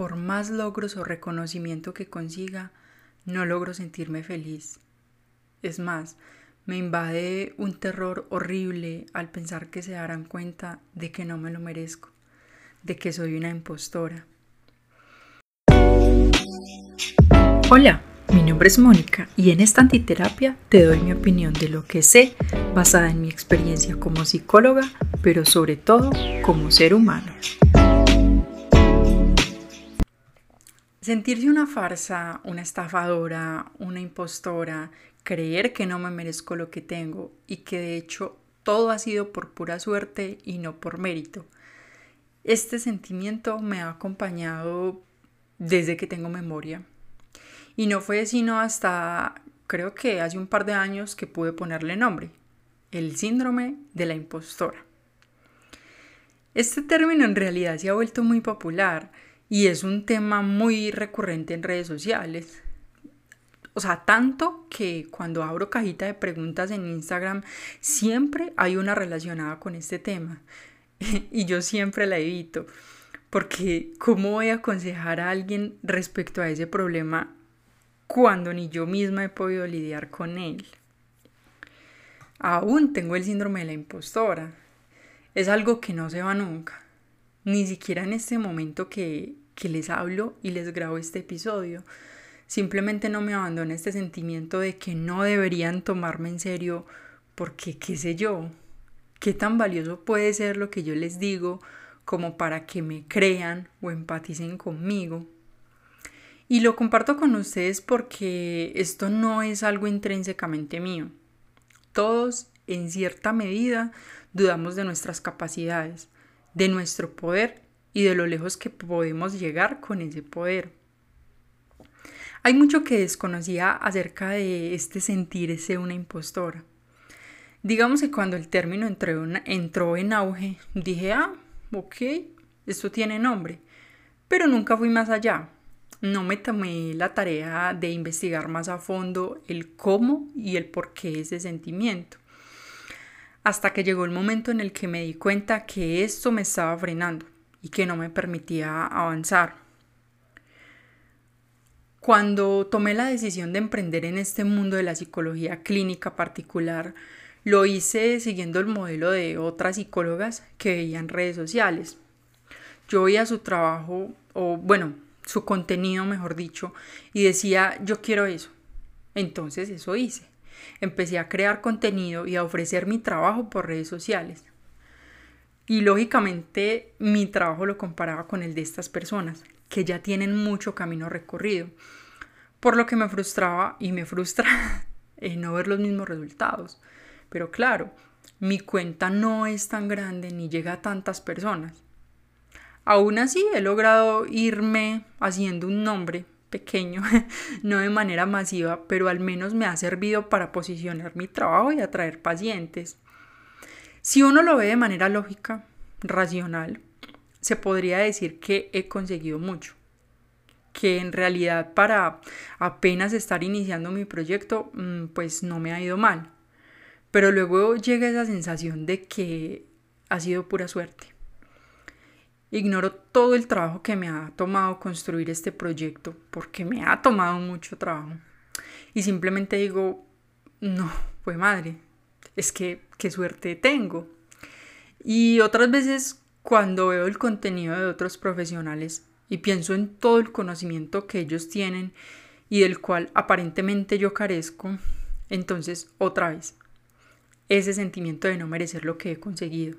por más logros o reconocimiento que consiga, no logro sentirme feliz. Es más, me invade un terror horrible al pensar que se darán cuenta de que no me lo merezco, de que soy una impostora. Hola, mi nombre es Mónica y en esta antiterapia te doy mi opinión de lo que sé basada en mi experiencia como psicóloga, pero sobre todo como ser humano. Sentirse una farsa, una estafadora, una impostora, creer que no me merezco lo que tengo y que de hecho todo ha sido por pura suerte y no por mérito. Este sentimiento me ha acompañado desde que tengo memoria. Y no fue sino hasta creo que hace un par de años que pude ponerle nombre, el síndrome de la impostora. Este término en realidad se ha vuelto muy popular y es un tema muy recurrente en redes sociales. O sea, tanto que cuando abro cajita de preguntas en Instagram siempre hay una relacionada con este tema y yo siempre la evito porque ¿cómo voy a aconsejar a alguien respecto a ese problema cuando ni yo misma he podido lidiar con él? Aún tengo el síndrome de la impostora. Es algo que no se va nunca. Ni siquiera en este momento que, que les hablo y les grabo este episodio. Simplemente no me abandona este sentimiento de que no deberían tomarme en serio porque, qué sé yo, qué tan valioso puede ser lo que yo les digo como para que me crean o empaticen conmigo. Y lo comparto con ustedes porque esto no es algo intrínsecamente mío. Todos, en cierta medida, dudamos de nuestras capacidades, de nuestro poder y de lo lejos que podemos llegar con ese poder. Hay mucho que desconocía acerca de este sentirse una impostora. Digamos que cuando el término entró, en auge, dije, ah, ok, esto tiene nombre, pero nunca fui más allá. No me tomé la tarea de investigar más a fondo el cómo y el por qué ese sentimiento. Hasta que llegó el momento en el que me di cuenta que esto me estaba frenando y que no me permitía avanzar. Cuando tomé la decisión de emprender en este mundo de la psicología clínica particular, lo hice siguiendo el modelo de otras psicólogas que veía en redes sociales. Yo veía su trabajo, o bueno, su contenido, mejor dicho, y decía, yo quiero eso. Entonces eso hice. Empecé a crear contenido y a ofrecer mi trabajo por redes sociales. Y lógicamente mi trabajo lo comparaba con el de estas personas, que ya tienen mucho camino recorrido. Por lo que me frustraba y me frustra no ver los mismos resultados. Pero claro, mi cuenta no es tan grande ni llega a tantas personas. Aún así he logrado irme haciendo un nombre pequeño, no de manera masiva, pero al menos me ha servido para posicionar mi trabajo y atraer pacientes. Si uno lo ve de manera lógica, racional, se podría decir que he conseguido mucho. Que en realidad para apenas estar iniciando mi proyecto, mm, pues no me ha ido mal. Pero luego llega esa sensación de que ha sido pura suerte. Ignoro todo el trabajo que me ha tomado construir este proyecto, porque me ha tomado mucho trabajo. Y simplemente digo, no, pues madre, es que qué suerte tengo. Y otras veces cuando veo el contenido de otros profesionales y pienso en todo el conocimiento que ellos tienen y del cual aparentemente yo carezco, entonces otra vez, ese sentimiento de no merecer lo que he conseguido,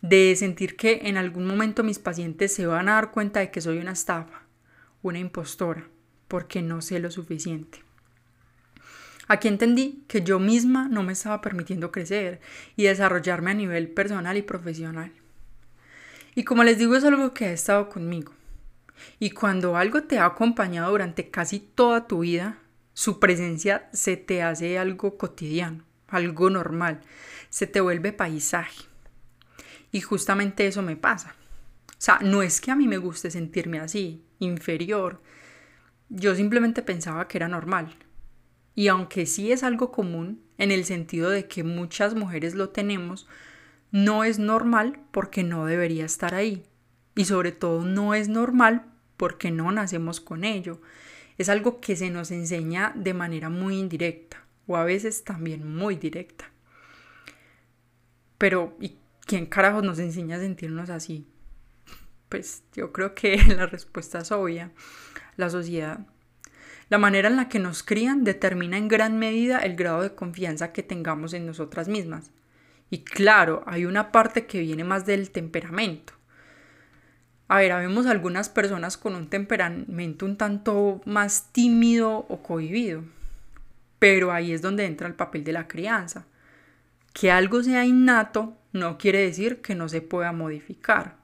de sentir que en algún momento mis pacientes se van a dar cuenta de que soy una estafa, una impostora, porque no sé lo suficiente. Aquí entendí que yo misma no me estaba permitiendo crecer y desarrollarme a nivel personal y profesional. Y como les digo, es algo que ha estado conmigo. Y cuando algo te ha acompañado durante casi toda tu vida, su presencia se te hace algo cotidiano, algo normal, se te vuelve paisaje. Y justamente eso me pasa. O sea, no es que a mí me guste sentirme así, inferior. Yo simplemente pensaba que era normal. Y aunque sí es algo común, en el sentido de que muchas mujeres lo tenemos, no es normal porque no debería estar ahí. Y sobre todo no es normal porque no nacemos con ello. Es algo que se nos enseña de manera muy indirecta o a veces también muy directa. Pero, ¿y quién carajos nos enseña a sentirnos así? Pues yo creo que la respuesta es obvia, la sociedad. La manera en la que nos crían determina en gran medida el grado de confianza que tengamos en nosotras mismas. Y claro, hay una parte que viene más del temperamento. A ver, habemos algunas personas con un temperamento un tanto más tímido o cohibido, pero ahí es donde entra el papel de la crianza. Que algo sea innato no quiere decir que no se pueda modificar.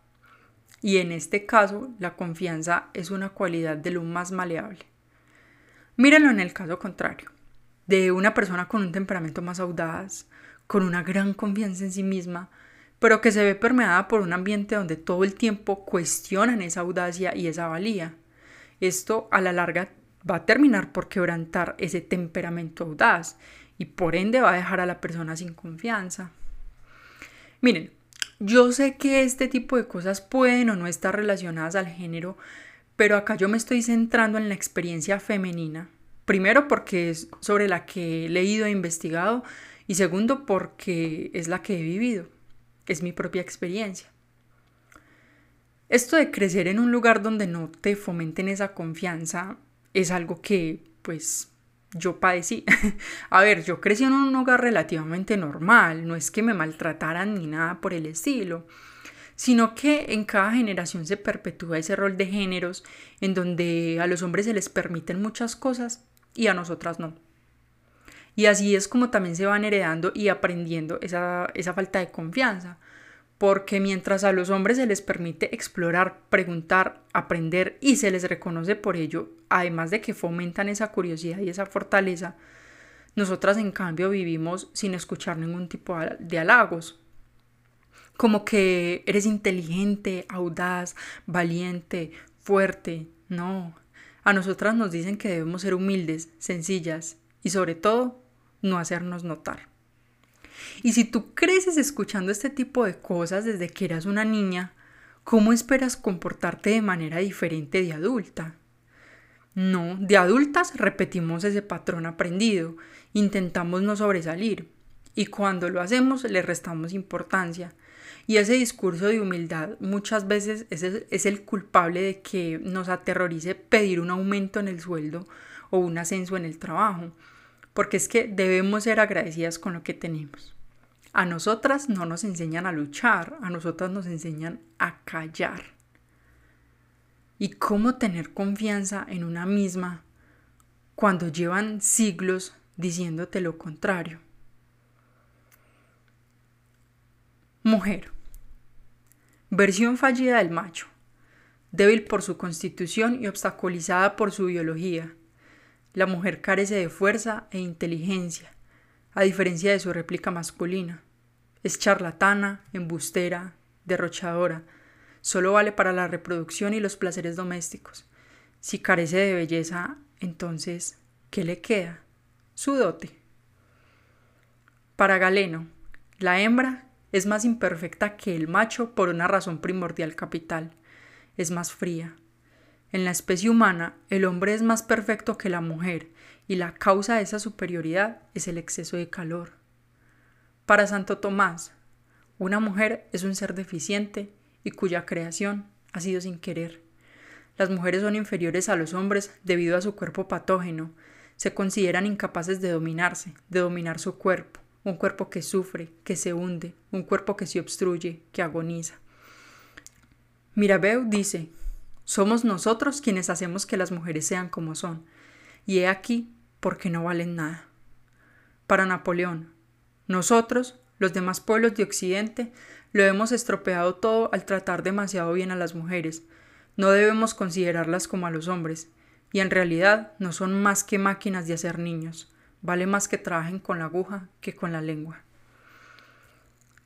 Y en este caso, la confianza es una cualidad de lo más maleable. Mírenlo en el caso contrario, de una persona con un temperamento más audaz, con una gran confianza en sí misma, pero que se ve permeada por un ambiente donde todo el tiempo cuestionan esa audacia y esa valía. Esto a la larga va a terminar por quebrantar ese temperamento audaz y por ende va a dejar a la persona sin confianza. Miren, yo sé que este tipo de cosas pueden o no estar relacionadas al género, pero acá yo me estoy centrando en la experiencia femenina. Primero porque es sobre la que he leído e investigado y segundo porque es la que he vivido es mi propia experiencia. Esto de crecer en un lugar donde no te fomenten esa confianza es algo que, pues, yo padecí. A ver, yo crecí en un hogar relativamente normal, no es que me maltrataran ni nada por el estilo, sino que en cada generación se perpetúa ese rol de géneros en donde a los hombres se les permiten muchas cosas y a nosotras no. Y así es como también se van heredando y aprendiendo esa, esa falta de confianza. Porque mientras a los hombres se les permite explorar, preguntar, aprender y se les reconoce por ello, además de que fomentan esa curiosidad y esa fortaleza, nosotras en cambio vivimos sin escuchar ningún tipo de halagos. Como que eres inteligente, audaz, valiente, fuerte. No. A nosotras nos dicen que debemos ser humildes, sencillas y sobre todo no hacernos notar. Y si tú creces escuchando este tipo de cosas desde que eras una niña, ¿cómo esperas comportarte de manera diferente de adulta? No, de adultas repetimos ese patrón aprendido, intentamos no sobresalir, y cuando lo hacemos le restamos importancia. Y ese discurso de humildad muchas veces es el, es el culpable de que nos aterrorice pedir un aumento en el sueldo o un ascenso en el trabajo, porque es que debemos ser agradecidas con lo que tenemos. A nosotras no nos enseñan a luchar, a nosotras nos enseñan a callar. ¿Y cómo tener confianza en una misma cuando llevan siglos diciéndote lo contrario? Mujer. Versión fallida del macho. Débil por su constitución y obstaculizada por su biología la mujer carece de fuerza e inteligencia, a diferencia de su réplica masculina. Es charlatana, embustera, derrochadora, solo vale para la reproducción y los placeres domésticos. Si carece de belleza, entonces, ¿qué le queda? Su dote. Para Galeno, la hembra es más imperfecta que el macho por una razón primordial capital. Es más fría, en la especie humana, el hombre es más perfecto que la mujer, y la causa de esa superioridad es el exceso de calor. Para Santo Tomás, una mujer es un ser deficiente y cuya creación ha sido sin querer. Las mujeres son inferiores a los hombres debido a su cuerpo patógeno, se consideran incapaces de dominarse, de dominar su cuerpo, un cuerpo que sufre, que se hunde, un cuerpo que se obstruye, que agoniza. Mirabeau dice somos nosotros quienes hacemos que las mujeres sean como son, y he aquí porque no valen nada. Para Napoleón, nosotros, los demás pueblos de Occidente, lo hemos estropeado todo al tratar demasiado bien a las mujeres. No debemos considerarlas como a los hombres, y en realidad no son más que máquinas de hacer niños. Vale más que trabajen con la aguja que con la lengua.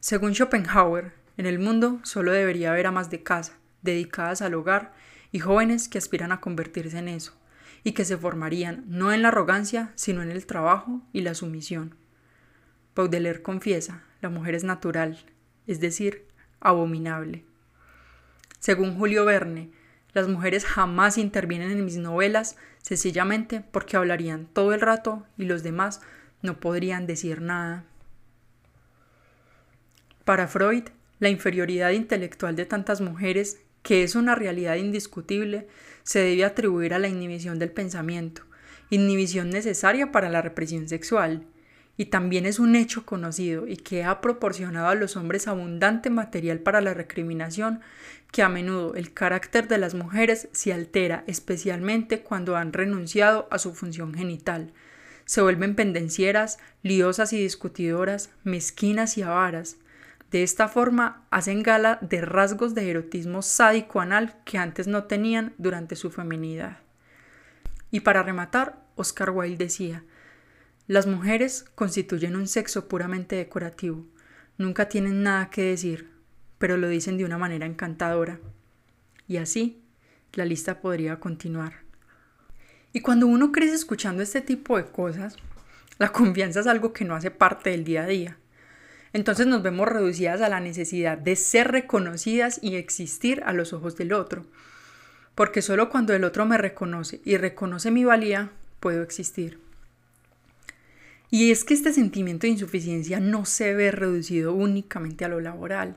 Según Schopenhauer, en el mundo solo debería haber amas de casa, dedicadas al hogar y jóvenes que aspiran a convertirse en eso, y que se formarían no en la arrogancia, sino en el trabajo y la sumisión. Baudelaire confiesa, la mujer es natural, es decir, abominable. Según Julio Verne, Las mujeres jamás intervienen en mis novelas, sencillamente porque hablarían todo el rato y los demás no podrían decir nada. Para Freud, la inferioridad intelectual de tantas mujeres, que es una realidad indiscutible, se debe atribuir a la inhibición del pensamiento, inhibición necesaria para la represión sexual, y también es un hecho conocido y que ha proporcionado a los hombres abundante material para la recriminación, que a menudo el carácter de las mujeres se altera, especialmente cuando han renunciado a su función genital. Se vuelven pendencieras, liosas y discutidoras, mezquinas y avaras. De esta forma hacen gala de rasgos de erotismo sádico anal que antes no tenían durante su feminidad. Y para rematar, Oscar Wilde decía, las mujeres constituyen un sexo puramente decorativo. Nunca tienen nada que decir, pero lo dicen de una manera encantadora. Y así, la lista podría continuar. Y cuando uno crece escuchando este tipo de cosas, la confianza es algo que no hace parte del día a día. Entonces nos vemos reducidas a la necesidad de ser reconocidas y existir a los ojos del otro. Porque solo cuando el otro me reconoce y reconoce mi valía, puedo existir. Y es que este sentimiento de insuficiencia no se ve reducido únicamente a lo laboral.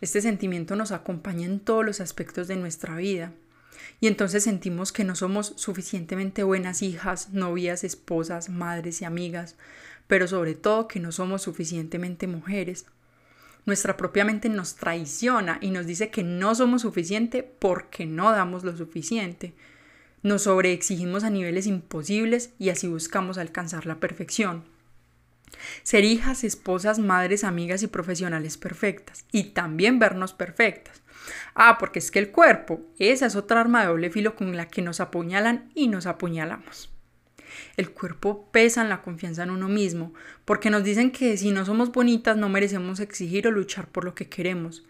Este sentimiento nos acompaña en todos los aspectos de nuestra vida. Y entonces sentimos que no somos suficientemente buenas hijas, novias, esposas, madres y amigas, pero sobre todo que no somos suficientemente mujeres. Nuestra propia mente nos traiciona y nos dice que no somos suficiente porque no damos lo suficiente. Nos sobreexigimos a niveles imposibles y así buscamos alcanzar la perfección. Ser hijas, esposas, madres, amigas y profesionales perfectas. Y también vernos perfectas. Ah, porque es que el cuerpo, esa es otra arma de doble filo con la que nos apuñalan y nos apuñalamos. El cuerpo pesa en la confianza en uno mismo, porque nos dicen que si no somos bonitas no merecemos exigir o luchar por lo que queremos.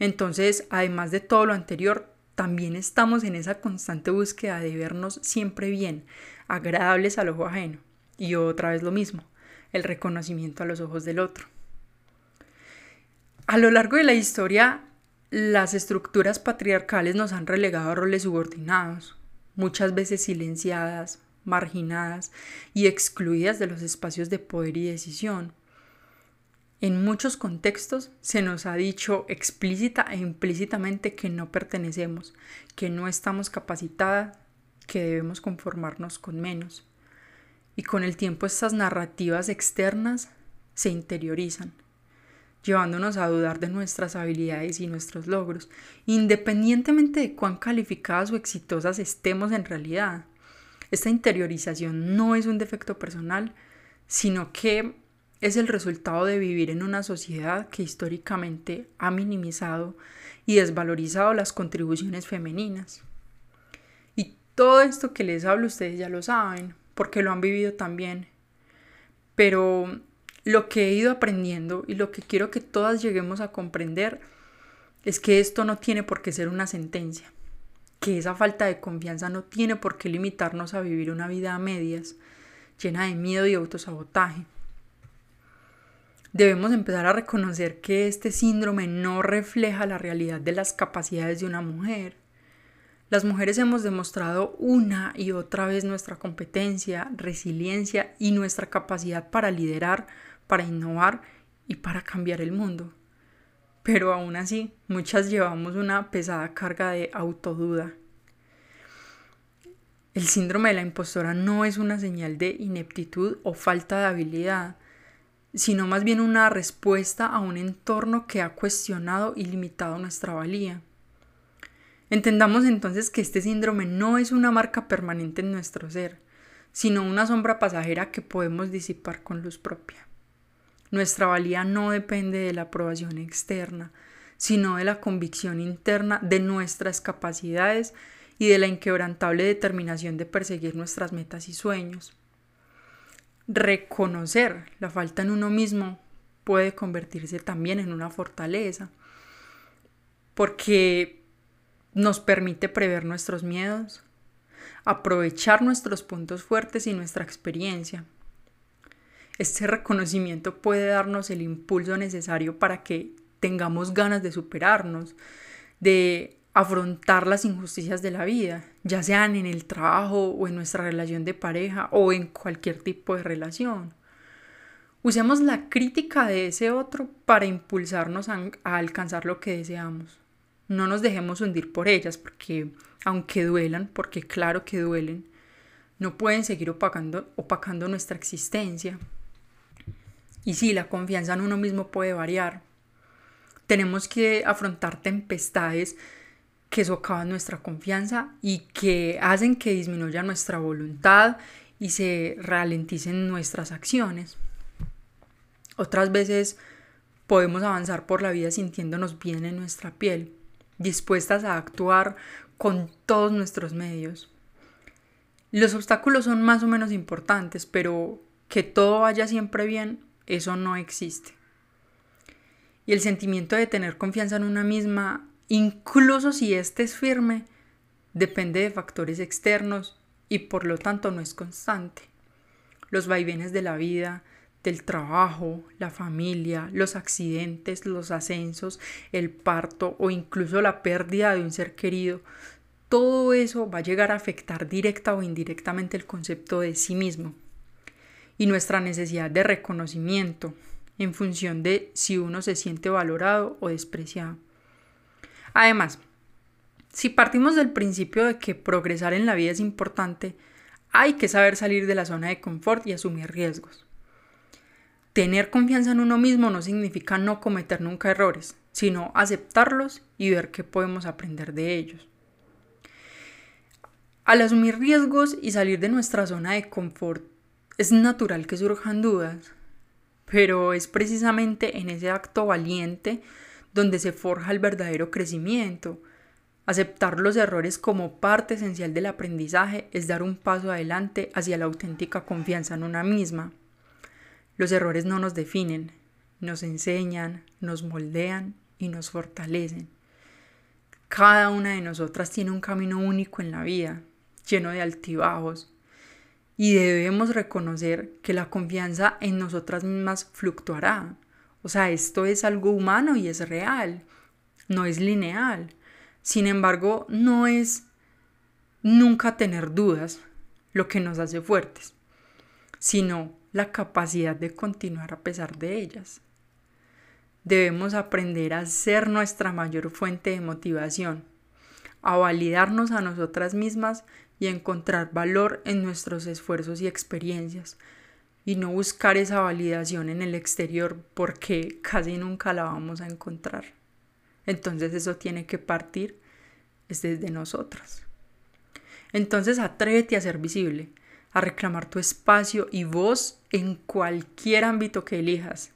Entonces, además de todo lo anterior, también estamos en esa constante búsqueda de vernos siempre bien, agradables al ojo ajeno. Y otra vez lo mismo, el reconocimiento a los ojos del otro. A lo largo de la historia, las estructuras patriarcales nos han relegado a roles subordinados, muchas veces silenciadas, marginadas y excluidas de los espacios de poder y decisión. En muchos contextos se nos ha dicho explícita e implícitamente que no pertenecemos, que no estamos capacitadas, que debemos conformarnos con menos. Y con el tiempo estas narrativas externas se interiorizan, llevándonos a dudar de nuestras habilidades y nuestros logros, independientemente de cuán calificadas o exitosas estemos en realidad. Esta interiorización no es un defecto personal, sino que es el resultado de vivir en una sociedad que históricamente ha minimizado y desvalorizado las contribuciones femeninas. Y todo esto que les hablo ustedes ya lo saben, porque lo han vivido también. Pero lo que he ido aprendiendo y lo que quiero que todas lleguemos a comprender es que esto no tiene por qué ser una sentencia, que esa falta de confianza no tiene por qué limitarnos a vivir una vida a medias, llena de miedo y autosabotaje. Debemos empezar a reconocer que este síndrome no refleja la realidad de las capacidades de una mujer. Las mujeres hemos demostrado una y otra vez nuestra competencia, resiliencia y nuestra capacidad para liderar, para innovar y para cambiar el mundo. Pero aún así, muchas llevamos una pesada carga de autoduda. El síndrome de la impostora no es una señal de ineptitud o falta de habilidad, sino más bien una respuesta a un entorno que ha cuestionado y limitado nuestra valía. Entendamos entonces que este síndrome no es una marca permanente en nuestro ser, sino una sombra pasajera que podemos disipar con luz propia. Nuestra valía no depende de la aprobación externa, sino de la convicción interna de nuestras capacidades y de la inquebrantable determinación de perseguir nuestras metas y sueños reconocer la falta en uno mismo puede convertirse también en una fortaleza, porque nos permite prever nuestros miedos, aprovechar nuestros puntos fuertes y nuestra experiencia. Este reconocimiento puede darnos el impulso necesario para que tengamos ganas de superarnos, de afrontar las injusticias de la vida, ya sean en el trabajo o en nuestra relación de pareja o en cualquier tipo de relación. Usemos la crítica de ese otro para impulsarnos a, alcanzar lo que deseamos. No nos dejemos hundir por ellas, porque aunque duelan, porque claro que duelen, no pueden seguir opacando, opacando nuestra existencia. Y sí, la confianza en uno mismo puede variar. Tenemos que afrontar tempestades que socavan nuestra confianza y que hacen que disminuya nuestra voluntad y se ralenticen nuestras acciones. Otras veces podemos avanzar por la vida sintiéndonos bien en nuestra piel, dispuestas a actuar con todos nuestros medios. Los obstáculos son más o menos importantes, pero que todo vaya siempre bien, eso no existe. Y el sentimiento de tener confianza en una misma incluso si éste es firme, depende de factores externos y por lo tanto no es constante. Los vaivenes de la vida, del trabajo, la familia, los accidentes, los ascensos, el parto o incluso la pérdida de un ser querido, todo eso va a llegar a afectar directa o indirectamente el concepto de sí mismo y nuestra necesidad de reconocimiento en función de si uno se siente valorado o despreciado. Además, si partimos del principio de que progresar en la vida es importante, hay que saber salir de la zona de confort y asumir riesgos. Tener confianza en uno mismo no significa no cometer nunca errores, sino aceptarlos y ver qué podemos aprender de ellos. Al asumir riesgos y salir de nuestra zona de confort, es natural que surjan dudas, pero es precisamente en ese acto valiente donde se forja el verdadero crecimiento. Aceptar los errores como parte esencial del aprendizaje es dar un paso adelante hacia la auténtica confianza en una misma. Los errores no nos definen, nos enseñan, nos moldean y nos fortalecen. Cada una de nosotras tiene un camino único en la vida, lleno de altibajos, y debemos reconocer que la confianza en nosotras mismas fluctuará. O sea, esto es algo humano y es real, no es lineal. Sin embargo, no es nunca tener dudas lo que nos hace fuertes, sino la capacidad de continuar a pesar de ellas. Debemos aprender a ser nuestra mayor fuente de motivación, a validarnos a nosotras mismas y a encontrar valor en nuestros esfuerzos y experiencias, y no buscar esa validación en el exterior porque casi nunca la vamos a encontrar. Entonces eso tiene que partir desde nosotras. Entonces atrévete a ser visible, a reclamar tu espacio y voz en cualquier ámbito que elijas.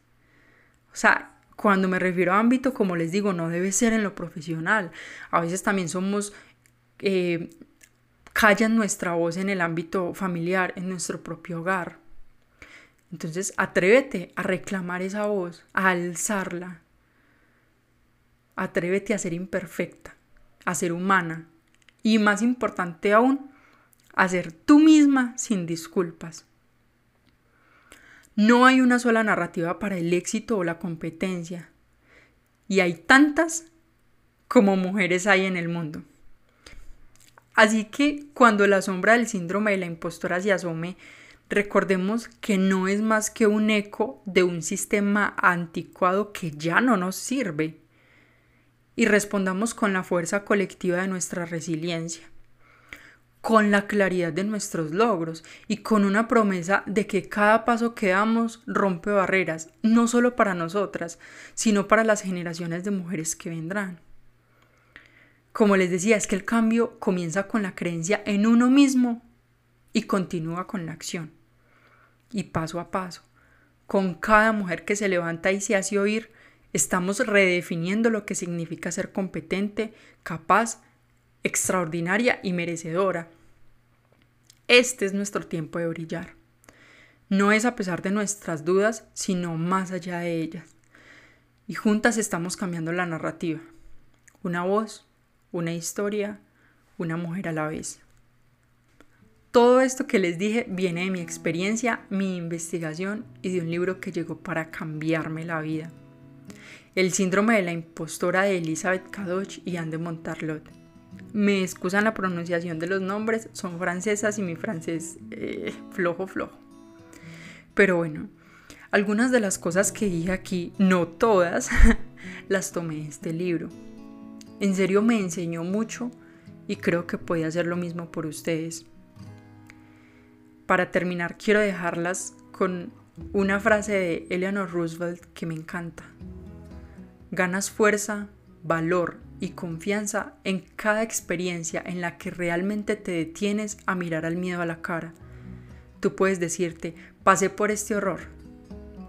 O sea, cuando me refiero a ámbito, como les digo, no debe ser en lo profesional. A veces también somos, eh, callan nuestra voz en el ámbito familiar, en nuestro propio hogar. Entonces atrévete a reclamar esa voz, a alzarla. Atrévete a ser imperfecta, a ser humana y más importante aún, a ser tú misma sin disculpas. No hay una sola narrativa para el éxito o la competencia y hay tantas como mujeres hay en el mundo. Así que cuando la sombra del síndrome de la impostora se asome, recordemos que no es más que un eco de un sistema anticuado que ya no nos sirve y respondamos con la fuerza colectiva de nuestra resiliencia, con la claridad de nuestros logros y con una promesa de que cada paso que damos rompe barreras, no solo para nosotras, sino para las generaciones de mujeres que vendrán. Como les decía, es que el cambio comienza con la creencia en uno mismo y continúa con la acción. Y paso a paso, con cada mujer que se levanta y se hace oír, estamos redefiniendo lo que significa ser competente, capaz, extraordinaria y merecedora. Este es nuestro tiempo de brillar. No es a pesar de nuestras dudas, sino más allá de ellas. Y juntas estamos cambiando la narrativa. Una voz, una historia, una mujer a la vez. Todo esto que les dije viene de mi experiencia, mi investigación y de un libro que llegó para cambiarme la vida. El síndrome de la impostora de Elizabeth Cadoch y Anne de Montarlot. Me excusan la pronunciación de los nombres, son francesas y mi francés eh, flojo flojo. Pero bueno, algunas de las cosas que dije aquí, no todas, las tomé de este libro. En serio me enseñó mucho y creo que puede hacer lo mismo por ustedes. Para terminar, quiero dejarlas con una frase de Eleanor Roosevelt que me encanta. Ganas fuerza, valor y confianza en cada experiencia en la que realmente te detienes a mirar al miedo a la cara. Tú puedes decirte, pasé por este horror,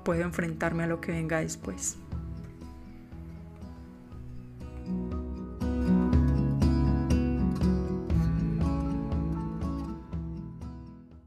puedo enfrentarme a lo que venga después.